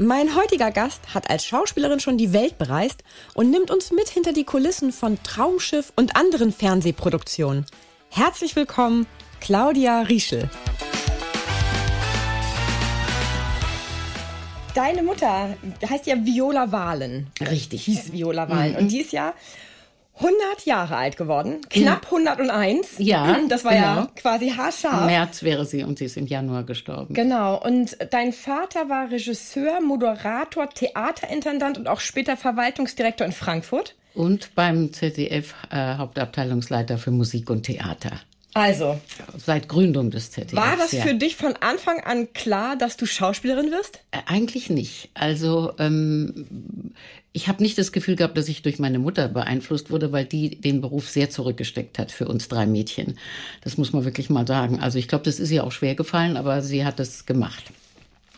Mein heutiger Gast hat als Schauspielerin schon die Welt bereist und nimmt uns mit hinter die Kulissen von Traumschiff und anderen Fernsehproduktionen. Herzlich willkommen, Claudia Rieschel. Deine Mutter heißt ja Viola Wahlen. Richtig. Hieß Viola Wahlen. Mhm. Und die ist ja 100 Jahre alt geworden, knapp 101. Ja, das war genau. ja quasi haarscharf. Im März wäre sie und sie ist im Januar gestorben. Genau. Und dein Vater war Regisseur, Moderator, Theaterintendant und auch später Verwaltungsdirektor in Frankfurt. Und beim ZDF äh, Hauptabteilungsleiter für Musik und Theater. Also. Seit Gründung des ZDF. War das ja. für dich von Anfang an klar, dass du Schauspielerin wirst? Äh, eigentlich nicht. Also ähm, ich habe nicht das Gefühl gehabt, dass ich durch meine Mutter beeinflusst wurde, weil die den Beruf sehr zurückgesteckt hat für uns drei Mädchen. Das muss man wirklich mal sagen. Also ich glaube, das ist ihr auch schwer gefallen, aber sie hat es gemacht.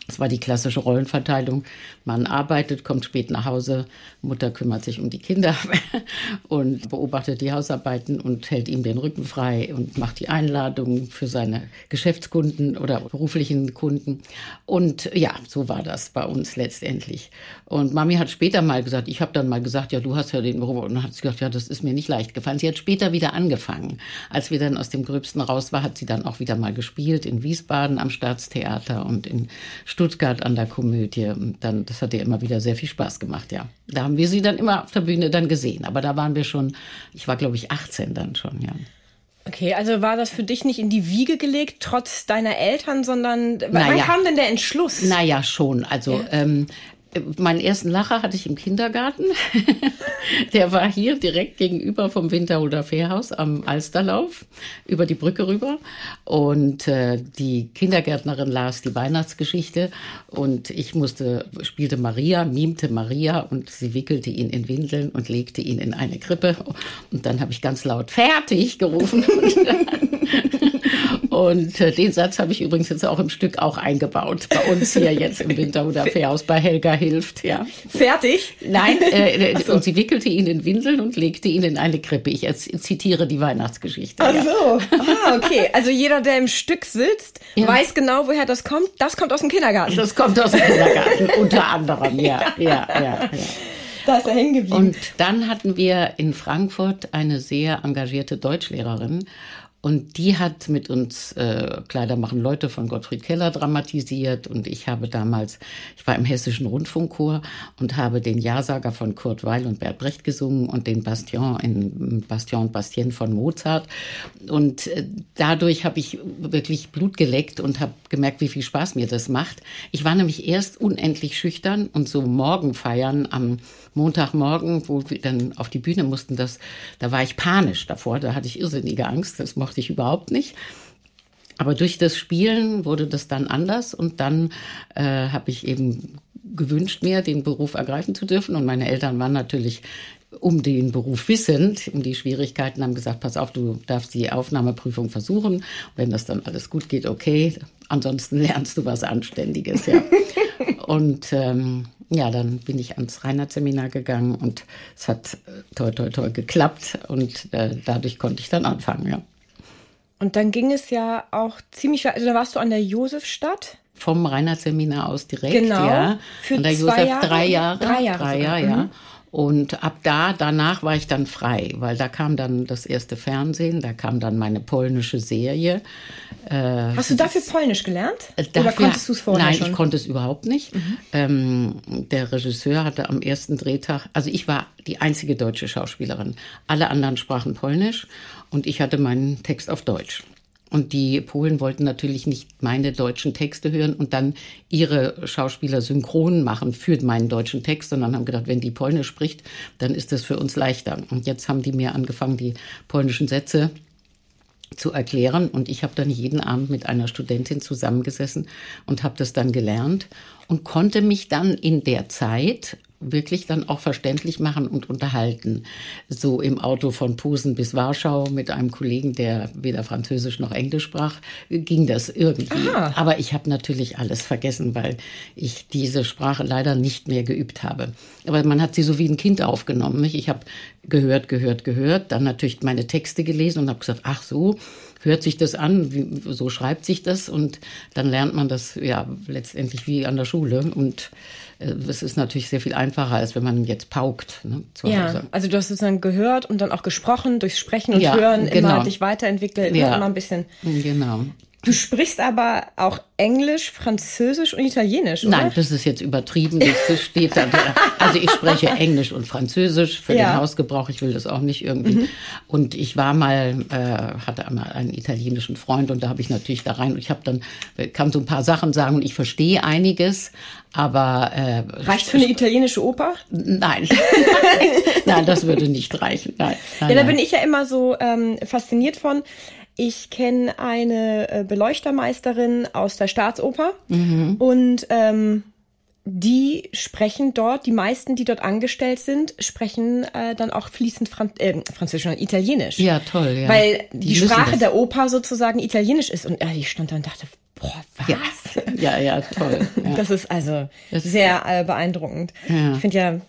Es war die klassische Rollenverteilung. Mann arbeitet, kommt spät nach Hause, Mutter kümmert sich um die Kinder und beobachtet die Hausarbeiten und hält ihm den Rücken frei und macht die Einladungen für seine Geschäftskunden oder beruflichen Kunden. Und ja, so war das bei uns letztendlich. Und Mami hat später mal gesagt, ich habe dann mal gesagt, ja, du hast ja den Beruf. Und dann hat sie gesagt, ja, das ist mir nicht leicht gefallen. Sie hat später wieder angefangen. Als wir dann aus dem Gröbsten raus war, hat sie dann auch wieder mal gespielt in Wiesbaden am Staatstheater und in Stuttgart an der Komödie. Und dann, das hat ihr immer wieder sehr viel Spaß gemacht, ja. Da haben wir sie dann immer auf der Bühne dann gesehen. Aber da waren wir schon, ich war glaube ich 18 dann schon, ja. Okay, also war das für dich nicht in die Wiege gelegt, trotz deiner Eltern, sondern wann naja. kam denn der Entschluss? Naja, schon. Also ja. ähm, meinen ersten Lacher hatte ich im Kindergarten. Der war hier direkt gegenüber vom Winterhuder Fährhaus am Alsterlauf, über die Brücke rüber. Und äh, die Kindergärtnerin las die Weihnachtsgeschichte und ich musste, spielte Maria, mimte Maria und sie wickelte ihn in Windeln und legte ihn in eine Krippe. Und dann habe ich ganz laut fertig gerufen. Und äh, den Satz habe ich übrigens jetzt auch im Stück auch eingebaut. Bei uns hier jetzt im Winterhuder Fährhaus bei Helga Hilft. Ja. Fertig? Nein, äh, äh so. und sie wickelte ihn in Windeln und legte ihn in eine Krippe. Ich zitiere die Weihnachtsgeschichte. Ach so. Ah, okay. Also jeder, der im Stück sitzt, ja. weiß genau, woher das kommt. Das kommt aus dem Kindergarten. Das kommt aus dem Kindergarten, unter anderem. Ja, ja, ja. ja. Da ist er hängen geblieben. Und dann hatten wir in Frankfurt eine sehr engagierte Deutschlehrerin und die hat mit uns äh, Kleider machen Leute von Gottfried Keller dramatisiert. Und ich habe damals, ich war im Hessischen Rundfunkchor und habe den Ja-Sager von Kurt Weil und Bert Brecht gesungen und den Bastion in Bastion und Bastien von Mozart. Und äh, dadurch habe ich wirklich Blut geleckt und habe gemerkt, wie viel Spaß mir das macht. Ich war nämlich erst unendlich schüchtern und so Morgenfeiern am Montagmorgen, wo wir dann auf die Bühne mussten, das, da war ich panisch davor, da hatte ich irrsinnige Angst, das mochte ich überhaupt nicht. Aber durch das Spielen wurde das dann anders und dann äh, habe ich eben gewünscht, mir den Beruf ergreifen zu dürfen. Und meine Eltern waren natürlich um den Beruf wissend, um die Schwierigkeiten, haben gesagt, pass auf, du darfst die Aufnahmeprüfung versuchen. Wenn das dann alles gut geht, okay. Ansonsten lernst du was Anständiges, ja. und ähm, ja, dann bin ich ans Reinhardt-Seminar gegangen und es hat äh, toll, toll, toll geklappt und äh, dadurch konnte ich dann anfangen, ja. Und dann ging es ja auch ziemlich, also da warst du an der Josefstadt. Vom Reinhardt-Seminar aus direkt, genau, ja. Für an der Josef Jahre? drei Jahre. Drei Jahre, drei Jahre ja. Mhm. Und ab da, danach war ich dann frei, weil da kam dann das erste Fernsehen, da kam dann meine polnische Serie. Äh, Hast du dafür Polnisch gelernt? Dafür, Oder konntest du es vorher Nein, schon? ich konnte es überhaupt nicht. Mhm. Ähm, der Regisseur hatte am ersten Drehtag, also ich war die einzige deutsche Schauspielerin. Alle anderen sprachen Polnisch und ich hatte meinen Text auf Deutsch. Und die Polen wollten natürlich nicht meine deutschen Texte hören und dann ihre Schauspieler synchron machen für meinen deutschen Text, sondern haben gedacht, wenn die Polnisch spricht, dann ist das für uns leichter. Und jetzt haben die mir angefangen, die polnischen Sätze zu erklären. Und ich habe dann jeden Abend mit einer Studentin zusammengesessen und habe das dann gelernt und konnte mich dann in der Zeit wirklich dann auch verständlich machen und unterhalten. So im Auto von Posen bis Warschau mit einem Kollegen, der weder Französisch noch Englisch sprach, ging das irgendwie. Aha. Aber ich habe natürlich alles vergessen, weil ich diese Sprache leider nicht mehr geübt habe. Aber man hat sie so wie ein Kind aufgenommen. Nicht? Ich habe gehört, gehört, gehört, dann natürlich meine Texte gelesen und habe gesagt, ach so, hört sich das an, wie, so schreibt sich das und dann lernt man das ja letztendlich wie an der Schule und es ist natürlich sehr viel einfacher, als wenn man jetzt paukt ne, ja, Hause. Also du hast sozusagen gehört und dann auch gesprochen, durchs Sprechen und ja, Hören genau. immer dich weiterentwickelt, ja. immer ein bisschen. Genau. Du sprichst aber auch Englisch, Französisch und Italienisch, oder? Nein, das ist jetzt übertrieben. Das steht da. Also ich spreche Englisch und Französisch für ja. den Hausgebrauch. Ich will das auch nicht irgendwie. Mhm. Und ich war mal, äh, hatte einmal einen italienischen Freund und da habe ich natürlich da rein und ich habe dann, kann so ein paar Sachen sagen und ich verstehe einiges, aber äh, reicht für eine italienische Oper? Nein, nein, das würde nicht reichen. Nein, nein, ja, da bin ich ja immer so ähm, fasziniert von. Ich kenne eine äh, Beleuchtermeisterin aus der Staatsoper mhm. und ähm, die sprechen dort, die meisten, die dort angestellt sind, sprechen äh, dann auch fließend Fran äh, Französisch und Italienisch. Ja, toll, ja. Weil die, die Sprache der Oper sozusagen Italienisch ist. Und äh, ich stand da und dachte, boah, was? Ja, ja, ja toll. Ja. Das ist also das sehr äh, beeindruckend. Ja. Ich finde ja,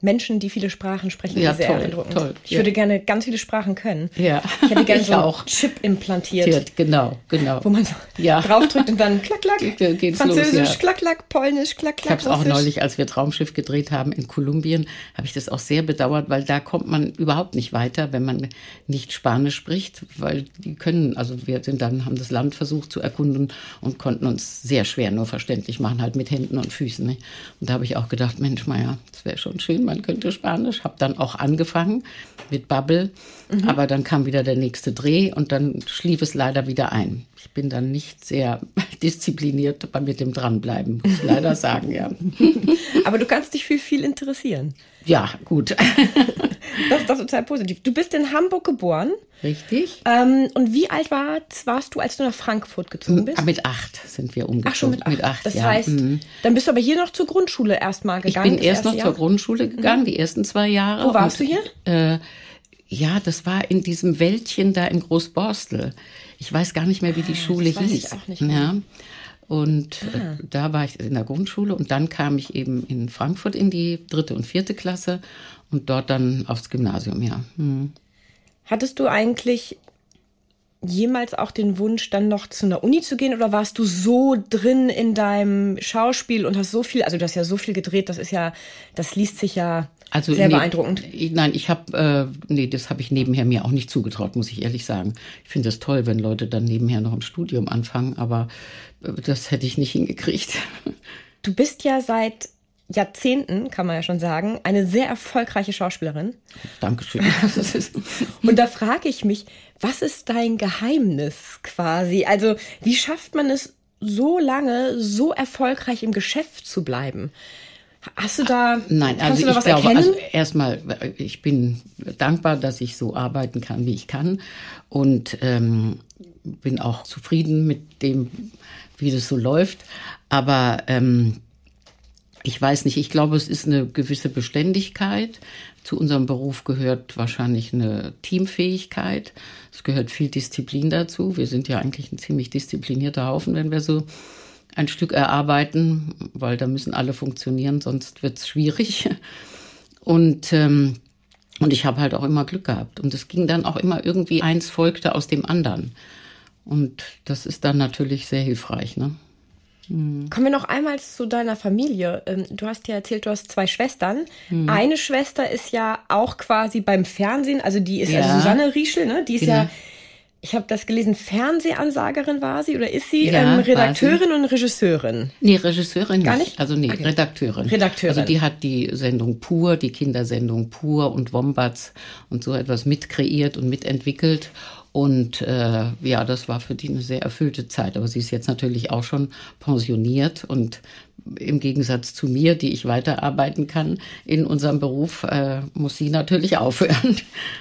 Menschen, die viele Sprachen sprechen, ja, sehr toll, beeindruckend. Toll, ich ja. würde gerne ganz viele Sprachen können. Ja. Ich hätte gerne so einen auch. Chip implantiert. Genau, genau. Wo man so ja. draufdrückt und dann klack, klack, Geht's Französisch, los, ja. klack, klack, Polnisch, klack, klack. Ich habe es auch neulich, als wir Traumschiff gedreht haben in Kolumbien, habe ich das auch sehr bedauert, weil da kommt man überhaupt nicht weiter, wenn man nicht Spanisch spricht, weil die können, also wir sind dann, haben das Land versucht zu erkunden und konnten uns sehr schwer nur verständlich machen, halt mit Händen und Füßen. Ne? Und da habe ich auch gedacht, Mensch, Meier, das wäre schon schön, man könnte Spanisch. Habe dann auch angefangen mit Bubble, mhm. aber dann kam wieder der nächste Dreh und dann schlief es leider wieder ein. Ich bin dann nicht sehr diszipliniert mit dem Dranbleiben, muss ich leider sagen, ja. Aber du kannst dich für viel interessieren. Ja, gut. Das ist doch total positiv. Du bist in Hamburg geboren. Richtig. Ähm, und wie alt war, warst du, als du nach Frankfurt gezogen bist? Mit acht sind wir umgezogen. Ach, schon mit acht. Mit acht das ja. heißt, mhm. dann bist du aber hier noch zur Grundschule erstmal gegangen. Ich bin erst noch Jahr? zur Grundschule gegangen, mhm. die ersten zwei Jahre. Wo warst und, du hier? Äh, ja, das war in diesem Wäldchen da in Großborstel. Ich weiß gar nicht mehr, wie die ah, Schule das hieß. Ich auch nicht mehr. Ja. Und äh, ah. da war ich in der Grundschule und dann kam ich eben in Frankfurt in die dritte und vierte Klasse und dort dann aufs Gymnasium, ja. Hm. Hattest du eigentlich jemals auch den Wunsch, dann noch zu einer Uni zu gehen oder warst du so drin in deinem Schauspiel und hast so viel, also du hast ja so viel gedreht, das ist ja, das liest sich ja also sehr nee, beeindruckend. Nein, ich habe, äh, nee, das habe ich nebenher mir auch nicht zugetraut, muss ich ehrlich sagen. Ich finde es toll, wenn Leute dann nebenher noch ein Studium anfangen, aber äh, das hätte ich nicht hingekriegt. Du bist ja seit Jahrzehnten, kann man ja schon sagen, eine sehr erfolgreiche Schauspielerin. Dankeschön. Und da frage ich mich, was ist dein Geheimnis quasi? Also, wie schafft man es so lange, so erfolgreich im Geschäft zu bleiben? Hast du da, Nein, also ich glaube, erkennen? also erstmal, ich bin dankbar, dass ich so arbeiten kann, wie ich kann und ähm, bin auch zufrieden mit dem, wie das so läuft. Aber ähm, ich weiß nicht, ich glaube, es ist eine gewisse Beständigkeit. Zu unserem Beruf gehört wahrscheinlich eine Teamfähigkeit. Es gehört viel Disziplin dazu. Wir sind ja eigentlich ein ziemlich disziplinierter Haufen, wenn wir so ein Stück erarbeiten, weil da müssen alle funktionieren, sonst wird es schwierig. Und, ähm, und ich habe halt auch immer Glück gehabt. Und es ging dann auch immer irgendwie eins folgte aus dem anderen. Und das ist dann natürlich sehr hilfreich. Ne? Mhm. Kommen wir noch einmal zu deiner Familie. Ähm, du hast ja erzählt, du hast zwei Schwestern. Mhm. Eine Schwester ist ja auch quasi beim Fernsehen, also die ist ja, also Susanne Rieschel, ne? Die ist genau. ja, ich habe das gelesen, Fernsehansagerin war sie oder ist sie ja, ähm, Redakteurin sie. und Regisseurin? Nee, Regisseurin Gar nicht. Also nee, okay. Redakteurin. Redakteurin. Also die hat die Sendung Pur, die Kindersendung Pur und Wombats und so etwas mitkreiert und mitentwickelt. Und äh, ja, das war für die eine sehr erfüllte Zeit. Aber sie ist jetzt natürlich auch schon pensioniert und im Gegensatz zu mir, die ich weiterarbeiten kann in unserem Beruf, äh, muss sie natürlich aufhören.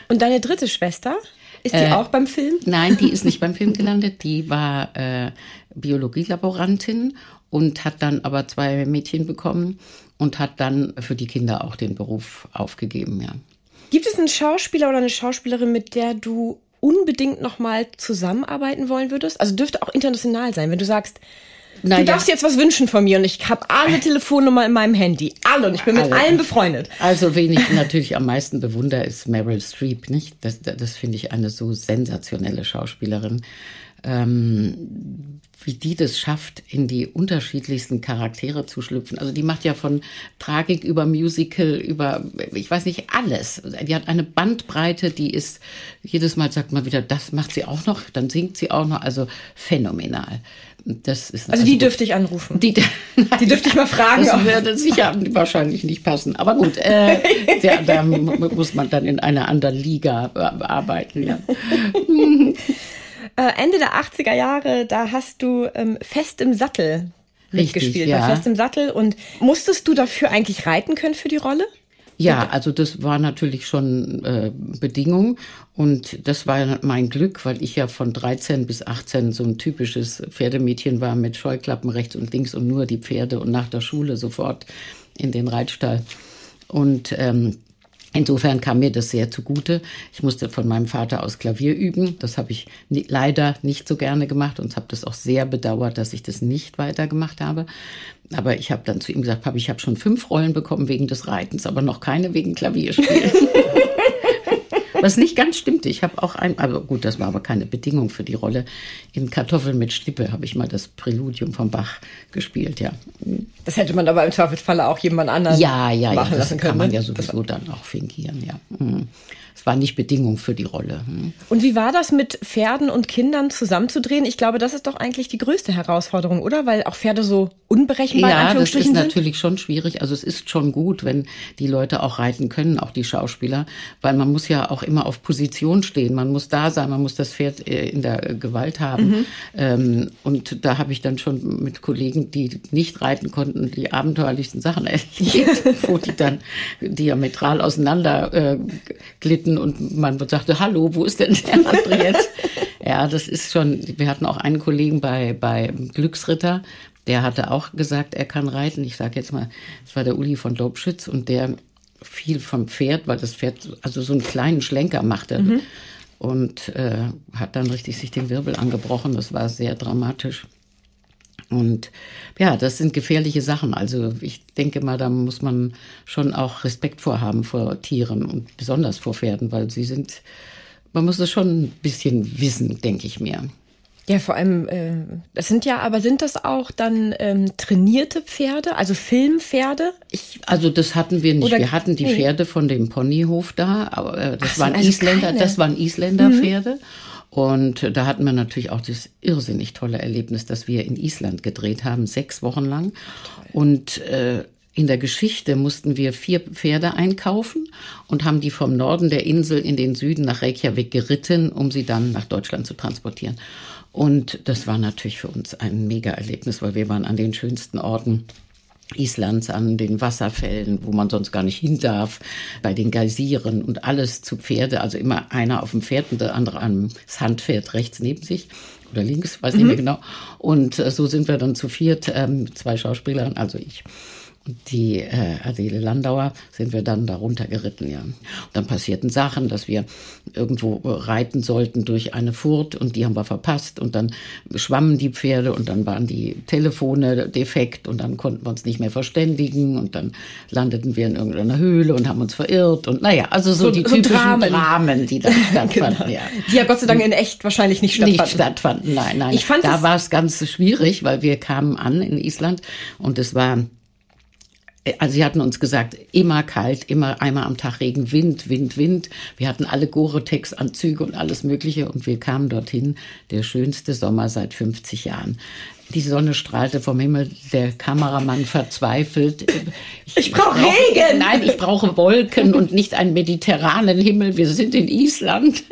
Und deine dritte Schwester? Ist die äh, auch beim Film? Nein, die ist nicht beim Film gelandet. Die war äh, Biologielaborantin und hat dann aber zwei Mädchen bekommen und hat dann für die Kinder auch den Beruf aufgegeben, ja. Gibt es einen Schauspieler oder eine Schauspielerin, mit der du unbedingt noch mal zusammenarbeiten wollen würdest? Also dürfte auch international sein, wenn du sagst, naja. Du darfst jetzt was wünschen von mir und ich habe alle Telefonnummer in meinem Handy. Alle und ich bin mit alle. allen befreundet. Also, wen ich natürlich am meisten bewundere, ist Meryl Streep, nicht? Das, das finde ich eine so sensationelle Schauspielerin. Ähm, wie die das schafft, in die unterschiedlichsten Charaktere zu schlüpfen. Also die macht ja von Tragik über Musical, über, ich weiß nicht, alles. Die hat eine Bandbreite, die ist, jedes Mal sagt man wieder, das macht sie auch noch, dann singt sie auch noch, also phänomenal. Das ist also, also die dürfte ich anrufen. Die, die dürfte ich mal fragen. Das würde sicher wahrscheinlich nicht passen. Aber gut, äh, ja, da muss man dann in einer anderen Liga arbeiten. Ja. Äh, Ende der 80er Jahre, da hast du ähm, Fest im Sattel mitgespielt. Ja. Fest im Sattel. Und musstest du dafür eigentlich reiten können für die Rolle? Ja, also das war natürlich schon äh, Bedingung und das war mein Glück, weil ich ja von 13 bis 18 so ein typisches Pferdemädchen war mit Scheuklappen rechts und links und nur die Pferde und nach der Schule sofort in den Reitstall. Und ähm, Insofern kam mir das sehr zugute. Ich musste von meinem Vater aus Klavier üben. Das habe ich nie, leider nicht so gerne gemacht und habe das auch sehr bedauert, dass ich das nicht weiter gemacht habe. Aber ich habe dann zu ihm gesagt, Papa, ich habe schon fünf Rollen bekommen wegen des Reitens, aber noch keine wegen Klavierspielen. Was nicht ganz stimmte. Ich habe auch ein, aber gut, das war aber keine Bedingung für die Rolle. In Kartoffeln mit Stippe habe ich mal das Präludium von Bach gespielt, ja. Das hätte man aber im Zweifelsfalle auch jemand anderen ja, ja, machen ja, lassen können. kann man ja sowieso dann auch fingieren, ja. Mhm es war nicht Bedingung für die Rolle. Hm. Und wie war das mit Pferden und Kindern zusammenzudrehen? Ich glaube, das ist doch eigentlich die größte Herausforderung, oder? Weil auch Pferde so unberechenbar ja, das ist natürlich schon schwierig. Also es ist schon gut, wenn die Leute auch reiten können, auch die Schauspieler, weil man muss ja auch immer auf Position stehen. Man muss da sein, man muss das Pferd äh, in der Gewalt haben. Mhm. Ähm, und da habe ich dann schon mit Kollegen, die nicht reiten konnten, die abenteuerlichsten Sachen erlebt, wo die dann diametral auseinander äh, glitten treten und man sagte, hallo, wo ist denn der andere jetzt? ja, das ist schon, wir hatten auch einen Kollegen bei, bei Glücksritter, der hatte auch gesagt, er kann reiten. Ich sage jetzt mal, das war der Uli von Lobschütz und der fiel vom Pferd, weil das Pferd also so einen kleinen Schlenker machte. Mhm. Und äh, hat dann richtig sich den Wirbel angebrochen. Das war sehr dramatisch. Und ja, das sind gefährliche Sachen. Also ich denke mal, da muss man schon auch Respekt vorhaben vor Tieren und besonders vor Pferden, weil sie sind, man muss es schon ein bisschen wissen, denke ich mir. Ja, vor allem, äh, das sind ja, aber sind das auch dann ähm, trainierte Pferde, also Filmpferde? Ich, also das hatten wir nicht. wir hatten die nee. Pferde von dem Ponyhof da, aber äh, das, so, waren also Isländer, das waren Isländerpferde. Mhm. Und da hatten wir natürlich auch das irrsinnig tolle Erlebnis, dass wir in Island gedreht haben, sechs Wochen lang. Und äh, in der Geschichte mussten wir vier Pferde einkaufen und haben die vom Norden der Insel in den Süden nach Reykjavik geritten, um sie dann nach Deutschland zu transportieren. Und das war natürlich für uns ein Mega-Erlebnis, weil wir waren an den schönsten Orten Islands an den Wasserfällen, wo man sonst gar nicht hin darf, bei den Geysiren und alles zu Pferde, also immer einer auf dem Pferd und der andere am Handpferd rechts neben sich oder links, weiß mhm. nicht mehr genau. Und äh, so sind wir dann zu viert, ähm, zwei Schauspieler, also ich die äh, Adele Landauer sind wir dann darunter geritten, ja. Und dann passierten Sachen, dass wir irgendwo reiten sollten durch eine Furt und die haben wir verpasst und dann schwammen die Pferde und dann waren die Telefone defekt und dann konnten wir uns nicht mehr verständigen und dann landeten wir in irgendeiner Höhle und haben uns verirrt und naja, also so, so die typischen Dramen. Dramen, die da stattfanden, genau. ja. Die ja Gott sei Dank in echt wahrscheinlich nicht stattfanden. Nicht stattfanden, nein, nein. Ich fand da war es ganz schwierig, weil wir kamen an in Island und es war also sie hatten uns gesagt, immer kalt, immer einmal am Tag Regen, Wind, Wind, Wind. Wir hatten alle Gore-Tex-Anzüge und alles Mögliche und wir kamen dorthin, der schönste Sommer seit 50 Jahren. Die Sonne strahlte vom Himmel, der Kameramann verzweifelt. Ich, ich brauche brauch, Regen! Nein, ich brauche Wolken und nicht einen mediterranen Himmel. Wir sind in Island.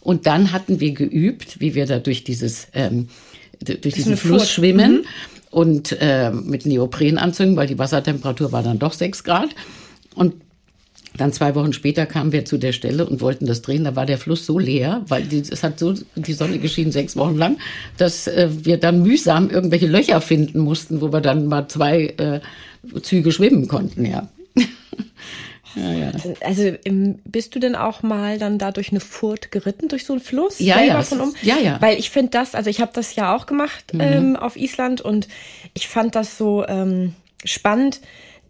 Und dann hatten wir geübt, wie wir da durch dieses, ähm, durch diesen Fluss Furt. schwimmen. Mhm und äh, mit Neoprenanzügen, weil die Wassertemperatur war dann doch sechs Grad. Und Dann zwei Wochen später kamen wir zu der Stelle und wollten das drehen. Da war der Fluss so leer, weil die, es hat so die Sonne geschienen sechs Wochen lang, dass äh, wir dann mühsam irgendwelche Löcher finden mussten, wo wir dann mal zwei äh, Züge schwimmen konnten. Ja. Ja, ja. Also bist du denn auch mal dann da durch eine Furt geritten, durch so einen Fluss? Ja, ja. Von um? ja, ja. Weil ich finde das, also ich habe das ja auch gemacht mhm. ähm, auf Island und ich fand das so ähm, spannend,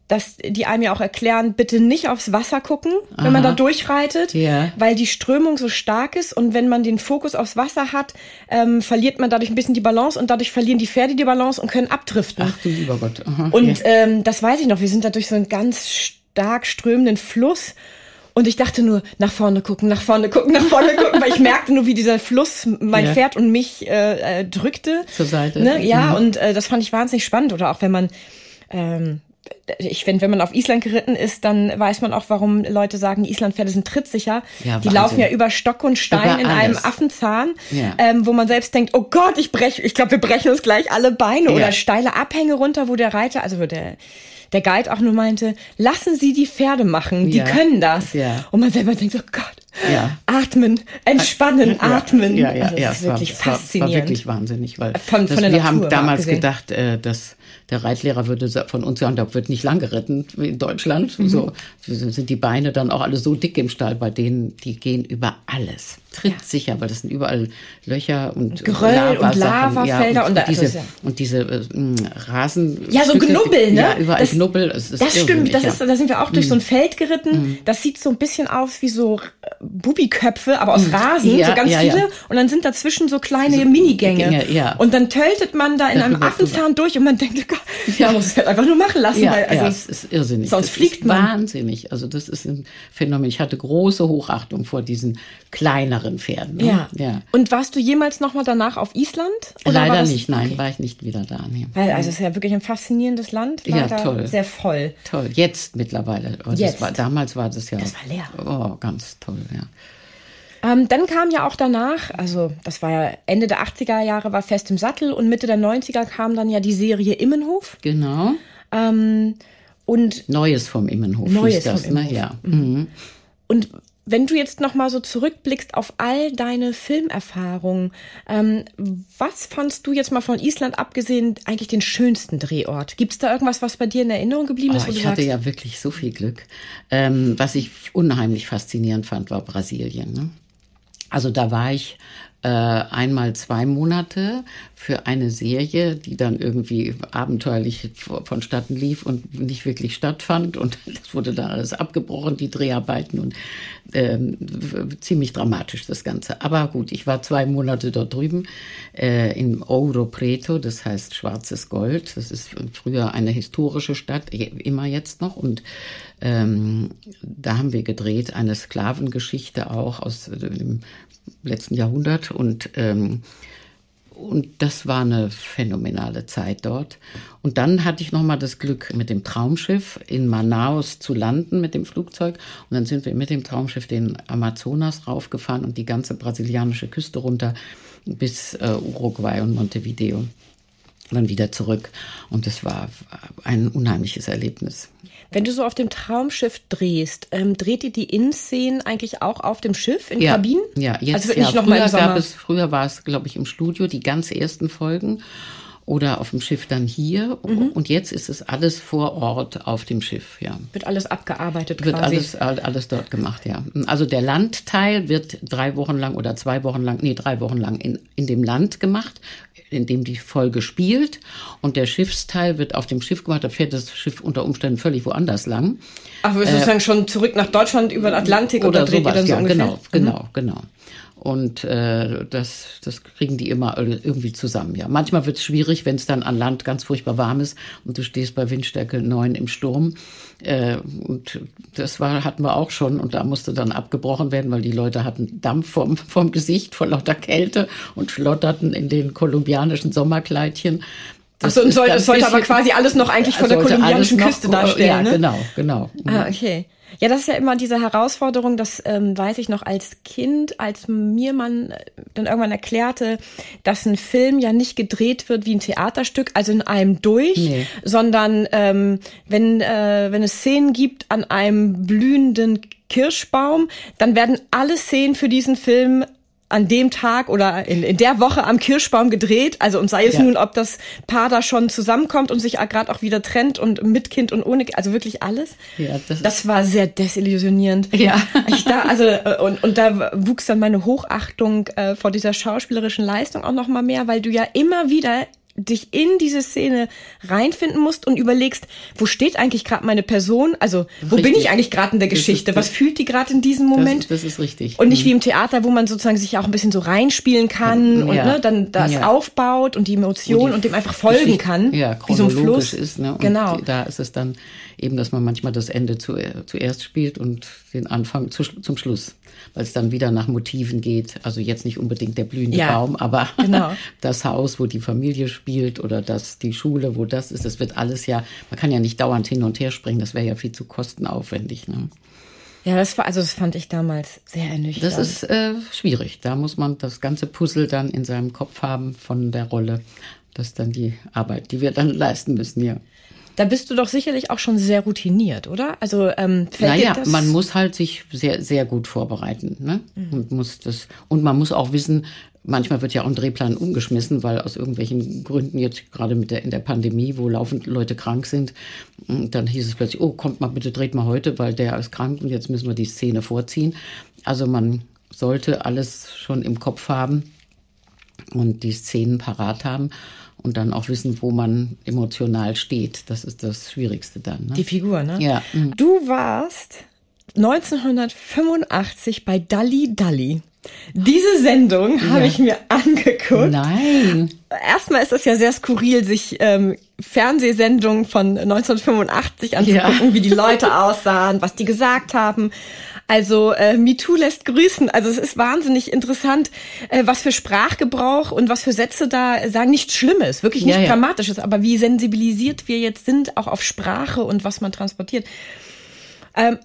dass die einem ja auch erklären, bitte nicht aufs Wasser gucken, Aha. wenn man da durchreitet, ja. weil die Strömung so stark ist und wenn man den Fokus aufs Wasser hat, ähm, verliert man dadurch ein bisschen die Balance und dadurch verlieren die Pferde die Balance und können abdriften. Ach du lieber Gott. Aha. Und ähm, das weiß ich noch, wir sind da durch so einen ganz stark strömenden Fluss und ich dachte nur, nach vorne gucken, nach vorne gucken, nach vorne gucken, weil ich merkte nur, wie dieser Fluss mein ja. Pferd und mich äh, äh, drückte. Zur Seite. Ne? Ja, mhm. und äh, das fand ich wahnsinnig spannend. Oder auch wenn man ähm, ich finde, wenn man auf Island geritten ist, dann weiß man auch, warum Leute sagen, Islandpferde sind trittsicher. Ja, die laufen ja über Stock und Stein in einem Affenzahn, ja. ähm, wo man selbst denkt, oh Gott, ich breche, ich glaube, wir brechen uns gleich alle Beine ja. oder steile Abhänge runter, wo der Reiter, also wo der der Guide auch nur meinte, lassen Sie die Pferde machen, die können das. Und man selber denkt, oh Gott, atmen, entspannen, atmen. Ja, ja, also das ja, ist wirklich war, faszinierend. War, wirklich wahnsinnig, weil von, das, von wir haben damals gedacht, äh, dass der Reitlehrer würde von uns sagen, da wird nicht lang geritten wie in Deutschland. Mhm. So sind die Beine dann auch alle so dick im Stall bei denen, die gehen über alles. Trittsicher, ja. weil das sind überall Löcher und Geröll Lava und Lavafelder ja, und, und, und, diese, also, und diese äh, Rasen. Ja, so Knubbel, ne? Ja, überall das, Knubbel. Das, stimmt, das ist, da sind wir auch durch mhm. so ein Feld geritten. Mhm. Das sieht so ein bisschen aus wie so äh, Bubiköpfe, aber aus mhm. Rasen, ja, so ganz viele. Und dann sind dazwischen so kleine so, Minigänge. Gänge, ja. Und dann töltet man da in einem Affenzahn durch und man denkt, oh Gott, ja, muss es halt einfach nur machen lassen. Ja, weil, also, ja, es ist irrsinnig. Sonst das fliegt man. Wahnsinnig. Also das ist ein Phänomen. Ich hatte große Hochachtung vor diesen kleineren Pferden. Ne? Ja. ja. Und warst du jemals noch mal danach auf Island? Leider nicht, nein, okay. war ich nicht wieder da. Nee. Weil, also es ist ja wirklich ein faszinierendes Land. Leider ja, toll. Sehr voll. Toll. Jetzt mittlerweile. Jetzt. War, damals war das ja. Das war leer. Oh, ganz toll, ja. Ähm, dann kam ja auch danach, also das war ja Ende der 80er Jahre, war Fest im Sattel und Mitte der 90er kam dann ja die Serie Immenhof. Genau. Ähm, und Neues vom Immenhof Neues das, vom ne? Ja. Mhm. Und wenn du jetzt noch mal so zurückblickst auf all deine Filmerfahrungen, ähm, was fandst du jetzt mal von Island abgesehen eigentlich den schönsten Drehort? Gibt es da irgendwas, was bei dir in Erinnerung geblieben ist? Oh, ich hatte ja wirklich so viel Glück. Ähm, was ich unheimlich faszinierend fand, war Brasilien. Ne? Also da war ich äh, einmal zwei Monate für eine Serie, die dann irgendwie abenteuerlich vonstatten lief und nicht wirklich stattfand. Und das wurde dann alles abgebrochen, die Dreharbeiten und ähm, ziemlich dramatisch das Ganze. Aber gut, ich war zwei Monate dort drüben äh, in Ouro Preto, das heißt schwarzes Gold. Das ist früher eine historische Stadt, immer jetzt noch. Und ähm, da haben wir gedreht eine Sklavengeschichte auch aus dem letzten Jahrhundert und ähm, und das war eine phänomenale Zeit dort. Und dann hatte ich noch mal das Glück, mit dem Traumschiff in Manaus zu landen mit dem Flugzeug. Und dann sind wir mit dem Traumschiff den Amazonas raufgefahren und die ganze brasilianische Küste runter bis äh, Uruguay und Montevideo dann wieder zurück. Und das war ein unheimliches Erlebnis. Wenn du so auf dem Traumschiff drehst, ähm, dreht ihr die Innenszenen eigentlich auch auf dem Schiff in ja, Kabinen? Ja, jetzt also ja. Nicht noch früher, mal gab es, früher war es, glaube ich, im Studio die ganz ersten Folgen oder auf dem Schiff dann hier. Mhm. Und jetzt ist es alles vor Ort auf dem Schiff, ja. Wird alles abgearbeitet wird quasi. Wird alles, alles dort gemacht, ja. Also der Landteil wird drei Wochen lang oder zwei Wochen lang, nee, drei Wochen lang in, in dem Land gemacht, in dem die Folge spielt. Und der Schiffsteil wird auf dem Schiff gemacht. Da fährt das Schiff unter Umständen völlig woanders lang. Ach, wir äh, sozusagen schon zurück nach Deutschland über den Atlantik oder, oder sowas, so ja, ungefähr? genau, genau, mhm. genau. Und äh, das, das kriegen die immer irgendwie zusammen. Ja, manchmal wird es schwierig, wenn es dann an Land ganz furchtbar warm ist und du stehst bei Windstärke 9 im Sturm. Äh, und das war hatten wir auch schon und da musste dann abgebrochen werden, weil die Leute hatten Dampf vom, vom Gesicht vor lauter Kälte und schlotterten in den kolumbianischen Sommerkleidchen. Das und soll, das sollte aber quasi alles noch eigentlich von der kolumbianischen Küste darstellen, ja, ne? genau, genau. Ah, okay. Ja, das ist ja immer diese Herausforderung, das ähm, weiß ich noch als Kind, als mir man äh, dann irgendwann erklärte, dass ein Film ja nicht gedreht wird wie ein Theaterstück, also in einem durch, nee. sondern ähm, wenn, äh, wenn es Szenen gibt an einem blühenden Kirschbaum, dann werden alle Szenen für diesen Film an dem Tag oder in, in der Woche am Kirschbaum gedreht. Also und sei es ja. nun, ob das Paar da schon zusammenkommt und sich gerade auch wieder trennt und mit Kind und ohne, also wirklich alles. Ja, das, das war sehr desillusionierend. Ja. Ich da, also äh, und, und da wuchs dann meine Hochachtung äh, vor dieser schauspielerischen Leistung auch noch mal mehr, weil du ja immer wieder dich in diese Szene reinfinden musst und überlegst, wo steht eigentlich gerade meine Person? Also, wo richtig. bin ich eigentlich gerade in der Geschichte? Ist, Was fühlt die gerade in diesem Moment? Das, das, ist richtig. Und nicht mhm. wie im Theater, wo man sozusagen sich auch ein bisschen so reinspielen kann ja. und ne, dann das ja. aufbaut und die Emotion und dem einfach folgen Geschichte, kann. Ja, wie so ein Fluss. ist. Ne? Und genau. Da ist es dann eben, dass man manchmal das Ende zu, zuerst spielt und den Anfang zu, zum Schluss, weil es dann wieder nach Motiven geht. Also jetzt nicht unbedingt der blühende ja, Baum, aber genau. das Haus, wo die Familie spielt oder das, die Schule, wo das ist, das wird alles ja, man kann ja nicht dauernd hin und her springen, das wäre ja viel zu kostenaufwendig. Ne? Ja, das war, also das fand ich damals sehr ernüchternd. Das ist äh, schwierig. Da muss man das ganze Puzzle dann in seinem Kopf haben von der Rolle. Das ist dann die Arbeit, die wir dann leisten müssen, ja. Da bist du doch sicherlich auch schon sehr routiniert, oder? Also ähm, fällt naja, dir das? man muss halt sich sehr sehr gut vorbereiten, ne? Mhm. Und muss das und man muss auch wissen, manchmal wird ja auch ein Drehplan umgeschmissen, weil aus irgendwelchen Gründen jetzt gerade mit der in der Pandemie, wo laufend Leute krank sind, dann hieß es plötzlich, oh, kommt mal bitte dreht mal heute, weil der ist krank und jetzt müssen wir die Szene vorziehen. Also man sollte alles schon im Kopf haben und die Szenen parat haben und dann auch wissen, wo man emotional steht. Das ist das Schwierigste dann. Ne? Die Figur, ne? Ja. Mhm. Du warst 1985 bei Dalli Dalli. Diese Sendung ja. habe ich mir angeguckt. Nein. Erstmal ist es ja sehr skurril, sich ähm, Fernsehsendungen von 1985 anzugucken, ja. wie die Leute aussahen, was die gesagt haben. Also äh, MeToo lässt grüßen. Also es ist wahnsinnig interessant, äh, was für Sprachgebrauch und was für Sätze da sagen. Nichts Schlimmes, wirklich nicht ja, ja. Dramatisches, aber wie sensibilisiert wir jetzt sind, auch auf Sprache und was man transportiert. Ähm,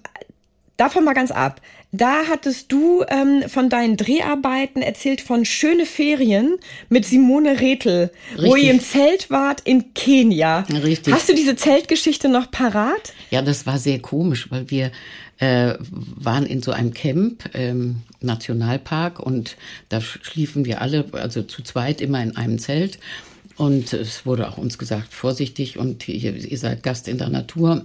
davon mal ganz ab. Da hattest du ähm, von deinen Dreharbeiten erzählt von schöne Ferien mit Simone Rethel, Richtig. wo ihr im Zelt wart in Kenia. Richtig. Hast du diese Zeltgeschichte noch parat? Ja, das war sehr komisch, weil wir äh, waren in so einem Camp, ähm, Nationalpark, und da schliefen wir alle, also zu zweit immer in einem Zelt. Und es wurde auch uns gesagt, vorsichtig und ihr, ihr seid Gast in der Natur.